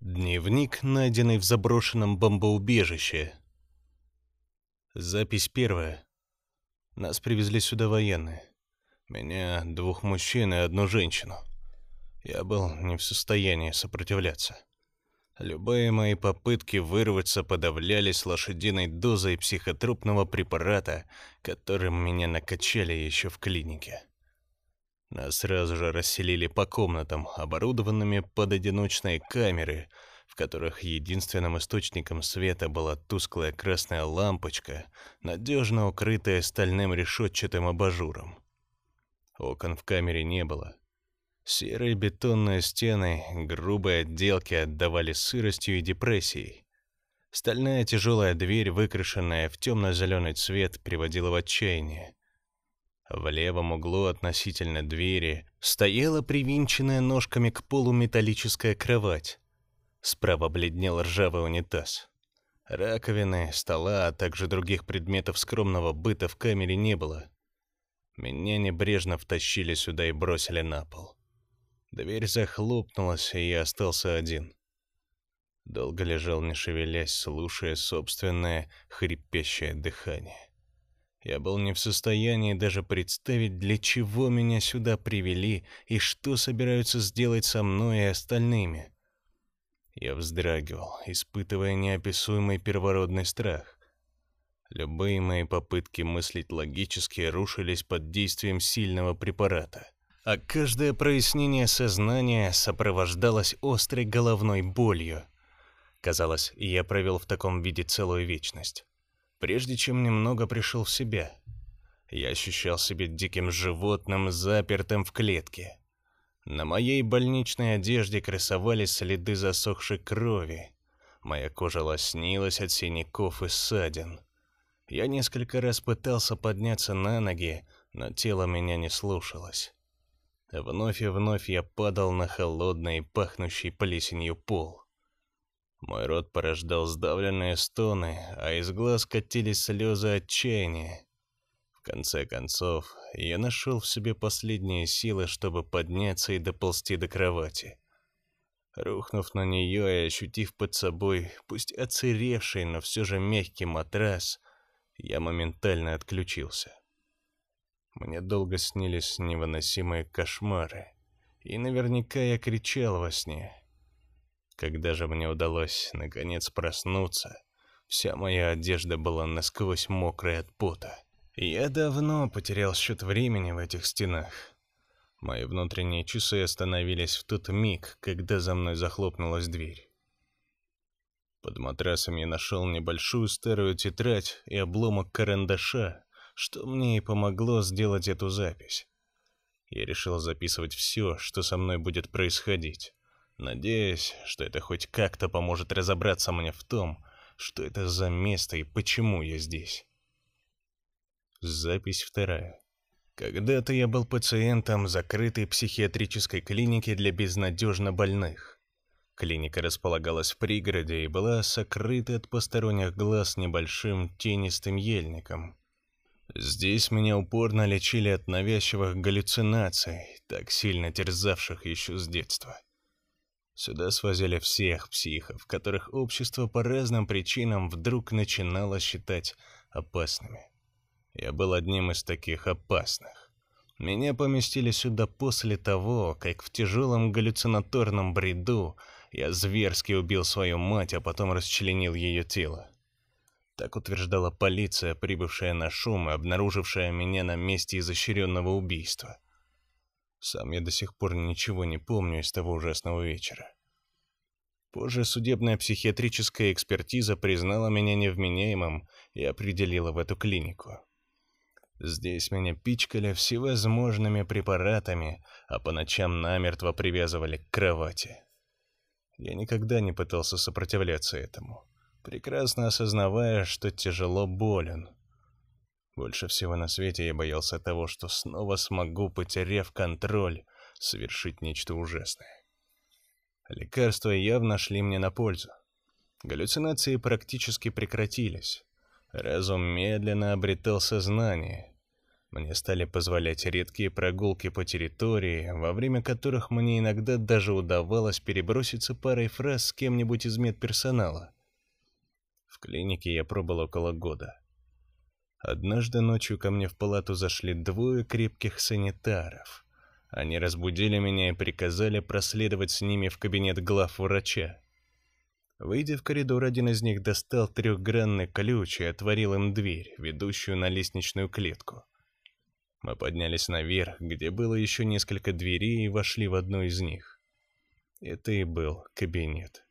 Дневник, найденный в заброшенном бомбоубежище. Запись первая. Нас привезли сюда военные. Меня, двух мужчин и одну женщину. Я был не в состоянии сопротивляться. Любые мои попытки вырваться подавлялись лошадиной дозой психотропного препарата, которым меня накачали еще в клинике. Нас сразу же расселили по комнатам, оборудованными под одиночные камеры, в которых единственным источником света была тусклая красная лампочка, надежно укрытая стальным решетчатым абажуром. Окон в камере не было. Серые бетонные стены, грубые отделки отдавали сыростью и депрессией. Стальная тяжелая дверь, выкрашенная в темно-зеленый цвет, приводила в отчаяние. В левом углу относительно двери стояла привинченная ножками к полу металлическая кровать. Справа бледнел ржавый унитаз. Раковины, стола, а также других предметов скромного быта в камере не было. Меня небрежно втащили сюда и бросили на пол. Дверь захлопнулась, и я остался один. Долго лежал, не шевелясь, слушая собственное хрипящее дыхание. Я был не в состоянии даже представить, для чего меня сюда привели и что собираются сделать со мной и остальными. Я вздрагивал, испытывая неописуемый первородный страх. Любые мои попытки мыслить логически рушились под действием сильного препарата, а каждое прояснение сознания сопровождалось острой головной болью. Казалось, я провел в таком виде целую вечность прежде чем немного пришел в себя. Я ощущал себя диким животным, запертым в клетке. На моей больничной одежде красовались следы засохшей крови. Моя кожа лоснилась от синяков и ссадин. Я несколько раз пытался подняться на ноги, но тело меня не слушалось. Вновь и вновь я падал на холодный, пахнущий плесенью пол. Мой рот порождал сдавленные стоны, а из глаз катились слезы отчаяния. В конце концов, я нашел в себе последние силы, чтобы подняться и доползти до кровати. Рухнув на нее и ощутив под собой, пусть оцеревший, но все же мягкий матрас, я моментально отключился. Мне долго снились невыносимые кошмары, и наверняка я кричал во сне. Когда же мне удалось наконец проснуться, вся моя одежда была насквозь мокрая от пота. Я давно потерял счет времени в этих стенах. Мои внутренние часы остановились в тот миг, когда за мной захлопнулась дверь. Под матрасом я нашел небольшую старую тетрадь и обломок карандаша, что мне и помогло сделать эту запись. Я решил записывать все, что со мной будет происходить надеясь, что это хоть как-то поможет разобраться мне в том, что это за место и почему я здесь. Запись вторая. Когда-то я был пациентом закрытой психиатрической клиники для безнадежно больных. Клиника располагалась в пригороде и была сокрыта от посторонних глаз небольшим тенистым ельником. Здесь меня упорно лечили от навязчивых галлюцинаций, так сильно терзавших еще с детства. Сюда свозили всех психов, которых общество по разным причинам вдруг начинало считать опасными. Я был одним из таких опасных. Меня поместили сюда после того, как в тяжелом галлюцинаторном бреду я зверски убил свою мать, а потом расчленил ее тело. Так утверждала полиция, прибывшая на шум и обнаружившая меня на месте изощренного убийства. Сам я до сих пор ничего не помню из того ужасного вечера. Позже судебная психиатрическая экспертиза признала меня невменяемым и определила в эту клинику. Здесь меня пичкали всевозможными препаратами, а по ночам намертво привязывали к кровати. Я никогда не пытался сопротивляться этому, прекрасно осознавая, что тяжело болен. Больше всего на свете я боялся того, что снова смогу, потеряв контроль, совершить нечто ужасное. Лекарства явно шли мне на пользу. Галлюцинации практически прекратились. Разум медленно обретал сознание. Мне стали позволять редкие прогулки по территории, во время которых мне иногда даже удавалось переброситься парой фраз с кем-нибудь из медперсонала. В клинике я пробыл около года. Однажды ночью ко мне в палату зашли двое крепких санитаров. Они разбудили меня и приказали проследовать с ними в кабинет глав врача. Выйдя в коридор, один из них достал трехгранный ключ и отворил им дверь, ведущую на лестничную клетку. Мы поднялись наверх, где было еще несколько дверей, и вошли в одну из них. Это и был кабинет.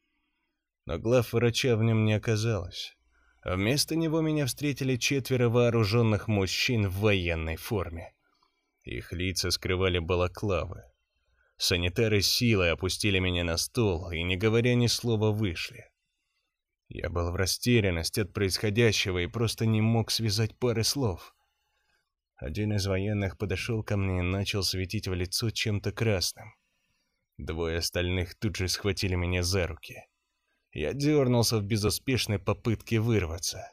Но глав врача в нем не оказалось. Вместо него меня встретили четверо вооруженных мужчин в военной форме. Их лица скрывали балаклавы. Санитары силой опустили меня на стол и, не говоря ни слова, вышли. Я был в растерянности от происходящего и просто не мог связать пары слов. Один из военных подошел ко мне и начал светить в лицо чем-то красным. Двое остальных тут же схватили меня за руки. Я дернулся в безуспешной попытке вырваться.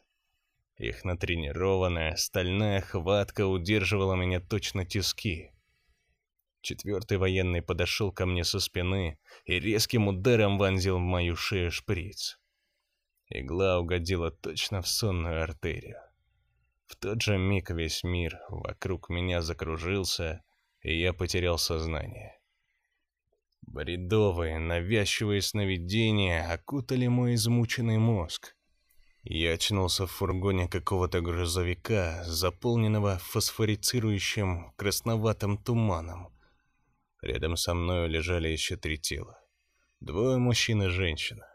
Их натренированная стальная хватка удерживала меня точно тиски. Четвертый военный подошел ко мне со спины и резким ударом вонзил в мою шею шприц. Игла угодила точно в сонную артерию. В тот же миг весь мир вокруг меня закружился, и я потерял сознание. Бредовые, навязчивые сновидения окутали мой измученный мозг. Я очнулся в фургоне какого-то грузовика, заполненного фосфорицирующим красноватым туманом. Рядом со мной лежали еще три тела. Двое мужчин и женщина.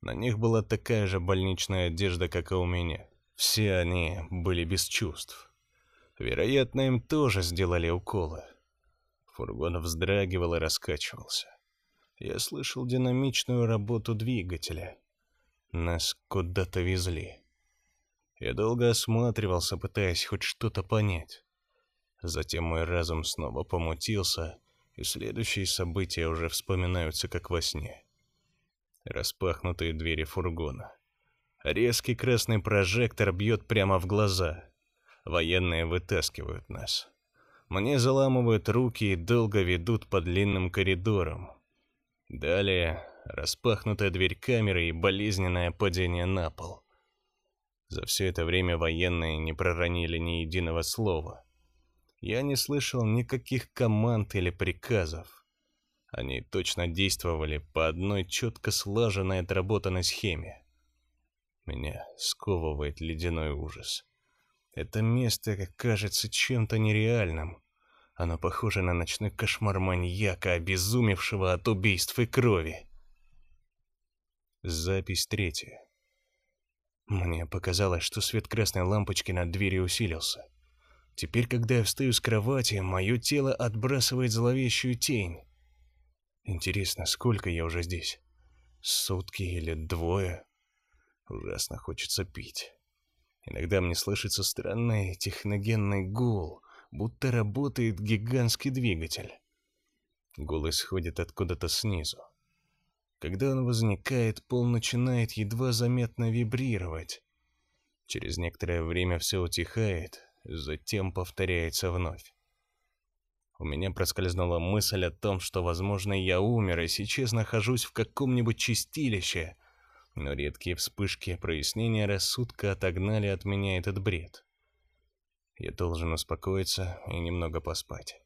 На них была такая же больничная одежда, как и у меня. Все они были без чувств. Вероятно, им тоже сделали уколы. Фургон вздрагивал и раскачивался. Я слышал динамичную работу двигателя. Нас куда-то везли. Я долго осматривался, пытаясь хоть что-то понять. Затем мой разум снова помутился, и следующие события уже вспоминаются как во сне. Распахнутые двери фургона. Резкий красный прожектор бьет прямо в глаза. Военные вытаскивают нас. Мне заламывают руки и долго ведут по длинным коридорам. Далее распахнутая дверь камеры и болезненное падение на пол. За все это время военные не проронили ни единого слова. Я не слышал никаких команд или приказов. Они точно действовали по одной четко слаженной отработанной схеме. Меня сковывает ледяной ужас. Это место кажется чем-то нереальным. Оно похоже на ночной кошмар маньяка, обезумевшего от убийств и крови. Запись третья. Мне показалось, что свет красной лампочки над дверью усилился. Теперь, когда я встаю с кровати, мое тело отбрасывает зловещую тень. Интересно, сколько я уже здесь? Сутки или двое? Ужасно хочется пить. Иногда мне слышится странный техногенный гул, будто работает гигантский двигатель. Гул исходит откуда-то снизу. Когда он возникает, пол начинает едва заметно вибрировать. Через некоторое время все утихает, затем повторяется вновь. У меня проскользнула мысль о том, что, возможно, я умер и сейчас нахожусь в каком-нибудь чистилище, но редкие вспышки прояснения рассудка отогнали от меня этот бред. Я должен успокоиться и немного поспать.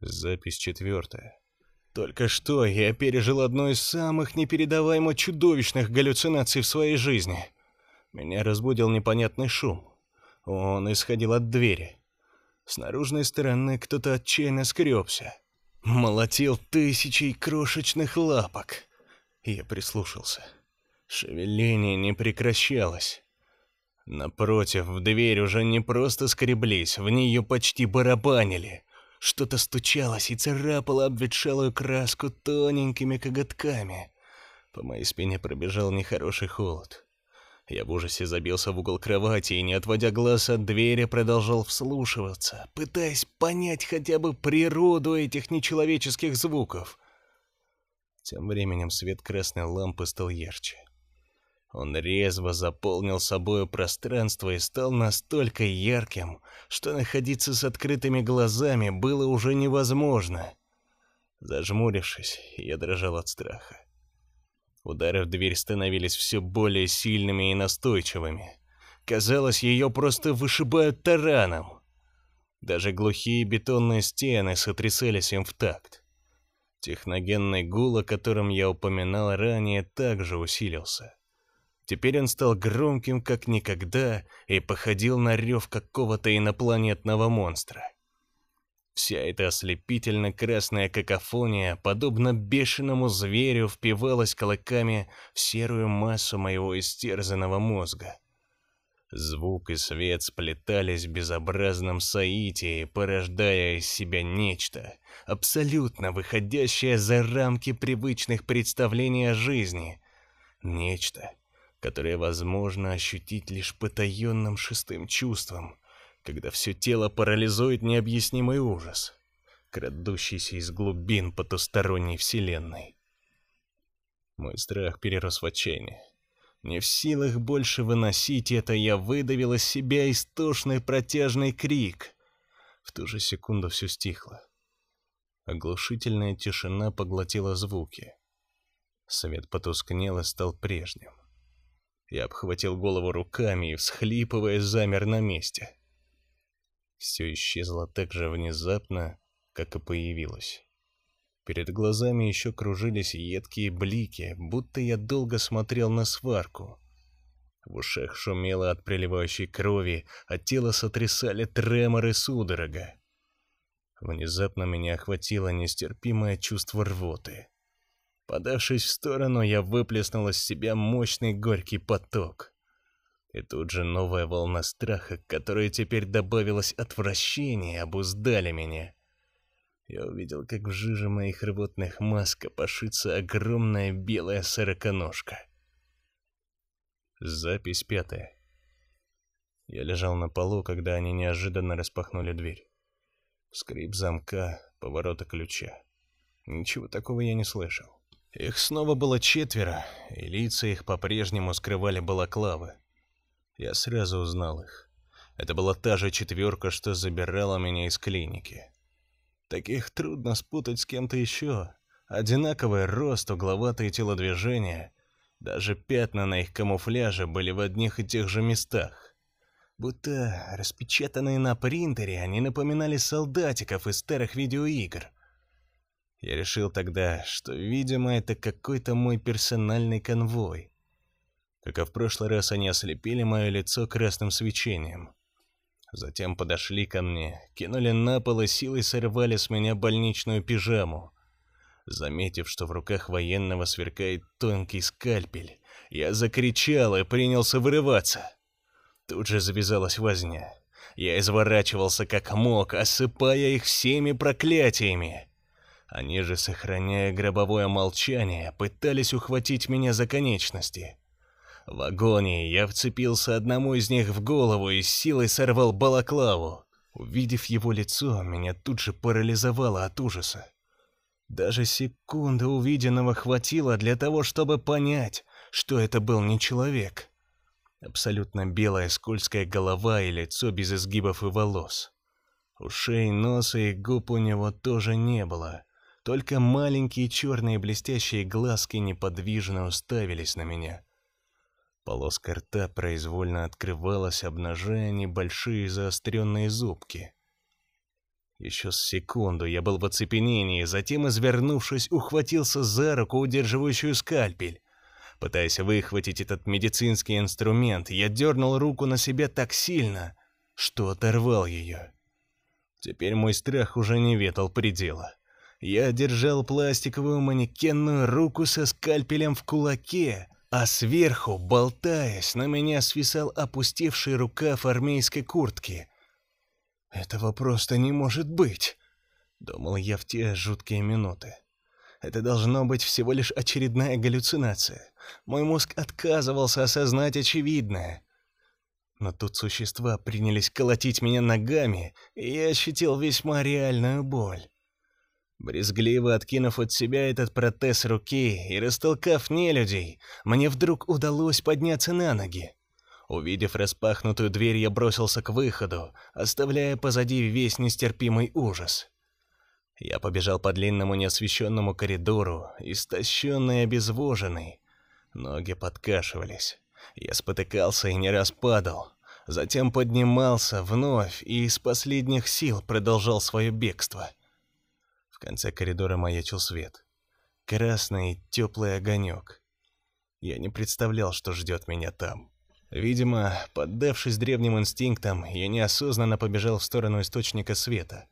Запись четвертая. Только что я пережил одну из самых непередаваемо чудовищных галлюцинаций в своей жизни. Меня разбудил непонятный шум. Он исходил от двери. С наружной стороны кто-то отчаянно скребся. Молотил тысячей крошечных лапок. Я прислушался. Шевеление не прекращалось. Напротив, в дверь уже не просто скреблись, в нее почти барабанили. Что-то стучалось и царапало обветшалую краску тоненькими коготками. По моей спине пробежал нехороший холод. Я в ужасе забился в угол кровати и, не отводя глаз от двери, продолжал вслушиваться, пытаясь понять хотя бы природу этих нечеловеческих звуков — тем временем свет красной лампы стал ярче. Он резво заполнил собою пространство и стал настолько ярким, что находиться с открытыми глазами было уже невозможно. Зажмурившись, я дрожал от страха. Удары в дверь становились все более сильными и настойчивыми. Казалось, ее просто вышибают тараном. Даже глухие бетонные стены сотрясались им в такт. Техногенный гул, о котором я упоминал ранее, также усилился. Теперь он стал громким как никогда и походил на рев какого-то инопланетного монстра. Вся эта ослепительно-красная какофония, подобно бешеному зверю, впивалась колоками в серую массу моего истерзанного мозга. Звук и свет сплетались в безобразном соитии, порождая из себя нечто, абсолютно выходящее за рамки привычных представлений о жизни. Нечто, которое возможно ощутить лишь потаенным шестым чувством, когда все тело парализует необъяснимый ужас, крадущийся из глубин потусторонней вселенной. Мой страх перерос в отчаяние. Не в силах больше выносить это, я выдавил из себя истошный протяжный крик. В ту же секунду все стихло. Оглушительная тишина поглотила звуки. Свет потускнел и стал прежним. Я обхватил голову руками и, всхлипывая, замер на месте. Все исчезло так же внезапно, как и появилось. Перед глазами еще кружились едкие блики, будто я долго смотрел на сварку. В ушах шумело от приливающей крови, а тело сотрясали треморы судорога. Внезапно меня охватило нестерпимое чувство рвоты. Подавшись в сторону, я выплеснул из себя мощный горький поток. И тут же новая волна страха, к которой теперь добавилось отвращение, обуздали меня. Я увидел, как в жиже моих рвотных масс копошится огромная белая сороконожка. Запись пятая. Я лежал на полу, когда они неожиданно распахнули дверь. Скрип замка, поворота ключа. Ничего такого я не слышал. Их снова было четверо, и лица их по-прежнему скрывали балаклавы. Я сразу узнал их. Это была та же четверка, что забирала меня из клиники. Таких трудно спутать с кем-то еще. Одинаковый рост, угловатые телодвижения. Даже пятна на их камуфляже были в одних и тех же местах. Будто распечатанные на принтере, они напоминали солдатиков из старых видеоигр. Я решил тогда, что, видимо, это какой-то мой персональный конвой. Как и в прошлый раз, они ослепили мое лицо красным свечением. Затем подошли ко мне, кинули на пол и силой сорвали с меня больничную пижаму. Заметив, что в руках военного сверкает тонкий скальпель, я закричал и принялся вырываться. Тут же завязалась возня. Я изворачивался как мог, осыпая их всеми проклятиями. Они же, сохраняя гробовое молчание, пытались ухватить меня за конечности. В агонии я вцепился одному из них в голову и с силой сорвал балаклаву. Увидев его лицо, меня тут же парализовало от ужаса. Даже секунды увиденного хватило для того, чтобы понять, что это был не человек. Абсолютно белая скользкая голова и лицо без изгибов и волос. Ушей, носа и губ у него тоже не было. Только маленькие черные блестящие глазки неподвижно уставились на меня. Полоска рта произвольно открывалась, обнажая небольшие заостренные зубки. Еще с секунду я был в оцепенении, затем, извернувшись, ухватился за руку, удерживающую скальпель. Пытаясь выхватить этот медицинский инструмент, я дернул руку на себя так сильно, что оторвал ее. Теперь мой страх уже не ветал предела. Я держал пластиковую манекенную руку со скальпелем в кулаке, а сверху, болтаясь, на меня свисал опустевший рукав армейской куртки. «Этого просто не может быть!» — думал я в те жуткие минуты. Это должно быть всего лишь очередная галлюцинация. Мой мозг отказывался осознать очевидное. Но тут существа принялись колотить меня ногами, и я ощутил весьма реальную боль. Брезгливо откинув от себя этот протез руки и растолкав нелюдей, мне вдруг удалось подняться на ноги. Увидев распахнутую дверь, я бросился к выходу, оставляя позади весь нестерпимый ужас. Я побежал по длинному неосвещенному коридору, истощенный и обезвоженный. Ноги подкашивались. Я спотыкался и не раз падал. Затем поднимался вновь и из последних сил продолжал свое бегство. В конце коридора маячил свет. Красный теплый огонек. Я не представлял, что ждет меня там. Видимо, поддавшись древним инстинктам, я неосознанно побежал в сторону источника света.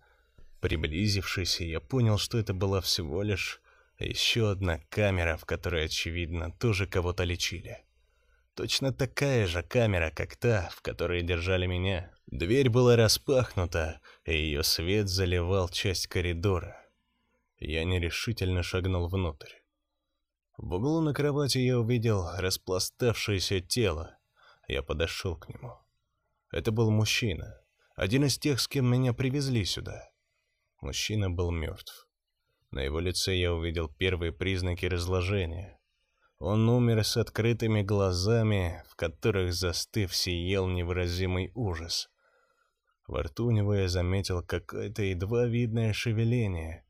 Приблизившись, я понял, что это была всего лишь еще одна камера, в которой, очевидно, тоже кого-то лечили. Точно такая же камера, как та, в которой держали меня. Дверь была распахнута, и ее свет заливал часть коридора. Я нерешительно шагнул внутрь. В углу на кровати я увидел распластавшееся тело. Я подошел к нему. Это был мужчина, один из тех, с кем меня привезли сюда. Мужчина был мертв. На его лице я увидел первые признаки разложения. Он умер с открытыми глазами, в которых застыв сиял невыразимый ужас. Во рту у него я заметил какое-то едва видное шевеление,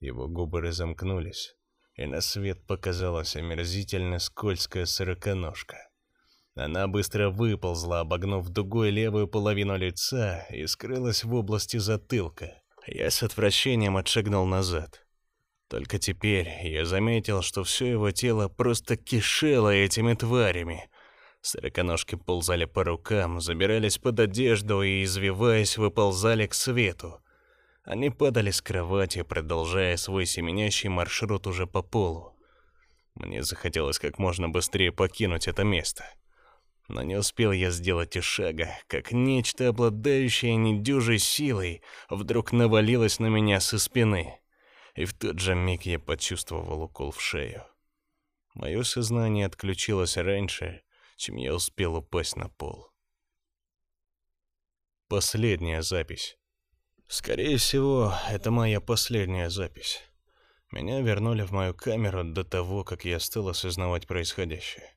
его губы разомкнулись, и на свет показалась омерзительно скользкая сороконожка. Она быстро выползла, обогнув дугой левую половину лица и скрылась в области затылка. Я с отвращением отшагнул назад. Только теперь я заметил, что все его тело просто кишело этими тварями. Сороконожки ползали по рукам, забирались под одежду и, извиваясь, выползали к свету. Они падали с кровати, продолжая свой семенящий маршрут уже по полу. Мне захотелось как можно быстрее покинуть это место. Но не успел я сделать и шага, как нечто, обладающее недюжей силой, вдруг навалилось на меня со спины. И в тот же миг я почувствовал укол в шею. Мое сознание отключилось раньше, чем я успел упасть на пол. Последняя запись. Скорее всего, это моя последняя запись. Меня вернули в мою камеру до того, как я стал осознавать происходящее.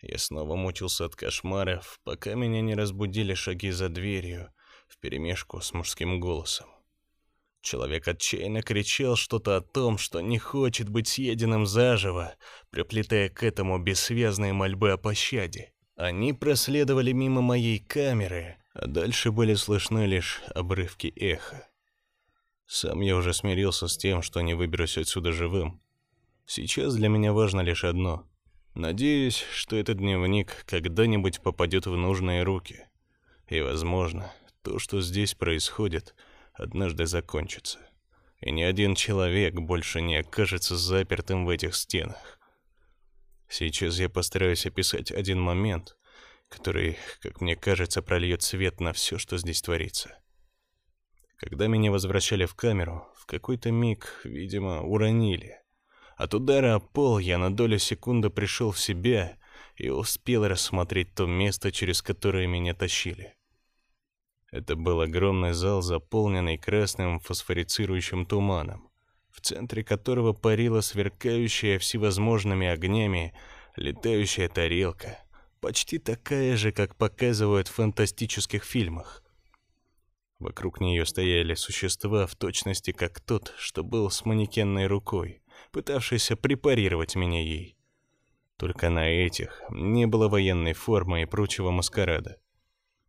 Я снова мучился от кошмаров, пока меня не разбудили шаги за дверью вперемешку с мужским голосом. Человек отчаянно кричал что-то о том, что не хочет быть съеденным заживо, приплетая к этому бессвязные мольбы о пощаде. Они проследовали мимо моей камеры, дальше были слышны лишь обрывки эха. Сам я уже смирился с тем, что не выберусь отсюда живым. Сейчас для меня важно лишь одно. Надеюсь, что этот дневник когда-нибудь попадет в нужные руки. И, возможно, то, что здесь происходит, однажды закончится. И ни один человек больше не окажется запертым в этих стенах. Сейчас я постараюсь описать один момент, который, как мне кажется, прольет свет на все, что здесь творится. Когда меня возвращали в камеру, в какой-то миг, видимо, уронили. От удара о пол я на долю секунды пришел в себя и успел рассмотреть то место, через которое меня тащили. Это был огромный зал, заполненный красным фосфорицирующим туманом, в центре которого парила сверкающая всевозможными огнями летающая тарелка — почти такая же, как показывают в фантастических фильмах. Вокруг нее стояли существа в точности как тот, что был с манекенной рукой, пытавшийся препарировать меня ей. Только на этих не было военной формы и прочего маскарада.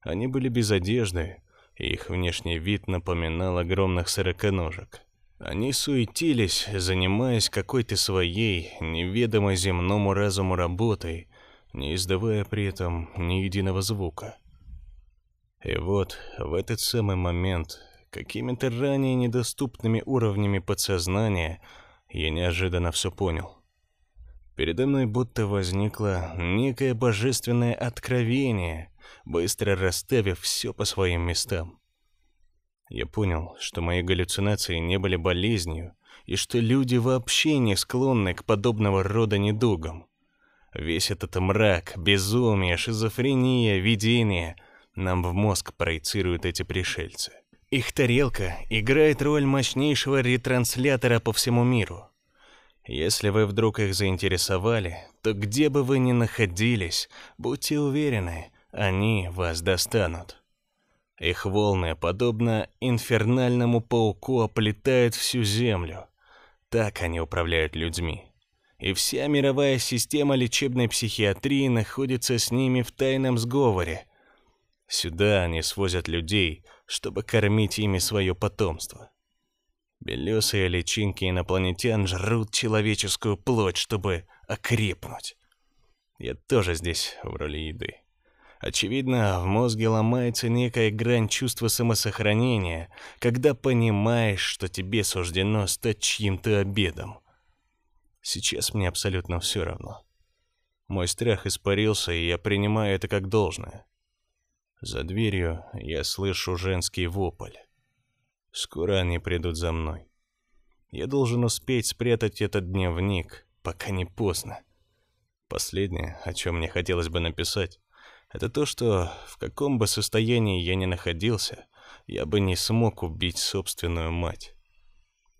Они были без одежды, и их внешний вид напоминал огромных сороконожек. Они суетились, занимаясь какой-то своей, неведомой земному разуму работой, не издавая при этом ни единого звука. И вот в этот самый момент, какими-то ранее недоступными уровнями подсознания, я неожиданно все понял. Передо мной будто возникло некое божественное откровение, быстро расставив все по своим местам. Я понял, что мои галлюцинации не были болезнью, и что люди вообще не склонны к подобного рода недугам. Весь этот мрак, безумие, шизофрения, видение нам в мозг проецируют эти пришельцы. Их тарелка играет роль мощнейшего ретранслятора по всему миру. Если вы вдруг их заинтересовали, то где бы вы ни находились, будьте уверены, они вас достанут. Их волны, подобно инфернальному пауку, оплетают всю землю. Так они управляют людьми. И вся мировая система лечебной психиатрии находится с ними в тайном сговоре. Сюда они свозят людей, чтобы кормить ими свое потомство. Белесые личинки инопланетян жрут человеческую плоть, чтобы окрепнуть. Я тоже здесь в роли еды. Очевидно, в мозге ломается некая грань чувства самосохранения, когда понимаешь, что тебе суждено стать чьим-то обедом. Сейчас мне абсолютно все равно. Мой страх испарился, и я принимаю это как должное. За дверью я слышу женский вопль. Скоро они придут за мной. Я должен успеть спрятать этот дневник, пока не поздно. Последнее, о чем мне хотелось бы написать, это то, что в каком бы состоянии я ни находился, я бы не смог убить собственную мать.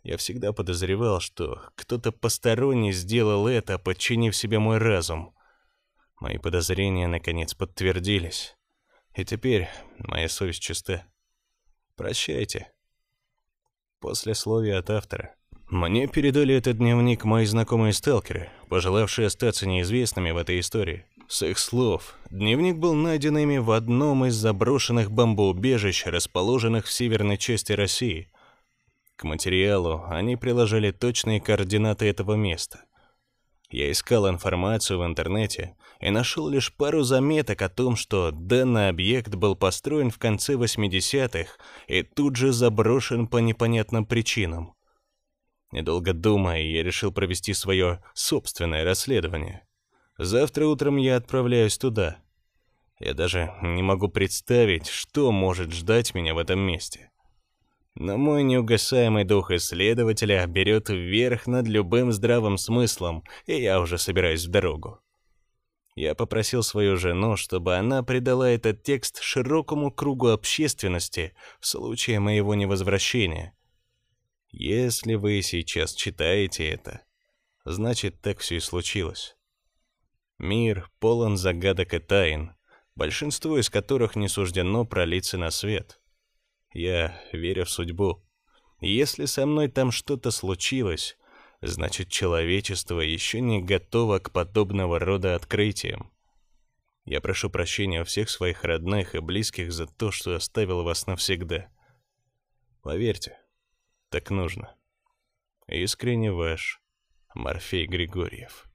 Я всегда подозревал, что кто-то посторонний сделал это, подчинив себе мой разум. Мои подозрения наконец подтвердились. И теперь моя совесть чиста. Прощайте. Послесловие от автора. Мне передали этот дневник мои знакомые сталкеры, пожелавшие остаться неизвестными в этой истории. С их слов, дневник был найден ими в одном из заброшенных бомбоубежищ, расположенных в северной части России. К материалу они приложили точные координаты этого места. Я искал информацию в интернете и нашел лишь пару заметок о том, что данный объект был построен в конце 80-х и тут же заброшен по непонятным причинам. Недолго думая, я решил провести свое собственное расследование. Завтра утром я отправляюсь туда. Я даже не могу представить, что может ждать меня в этом месте. Но мой неугасаемый дух исследователя берет вверх над любым здравым смыслом, и я уже собираюсь в дорогу. Я попросил свою жену, чтобы она придала этот текст широкому кругу общественности в случае моего невозвращения. Если вы сейчас читаете это, значит, так все и случилось. Мир полон загадок и тайн, большинство из которых не суждено пролиться на свет. Я верю в судьбу. Если со мной там что-то случилось, значит, человечество еще не готово к подобного рода открытиям. Я прошу прощения у всех своих родных и близких за то, что оставил вас навсегда. Поверьте, так нужно. Искренне ваш Морфей Григорьев.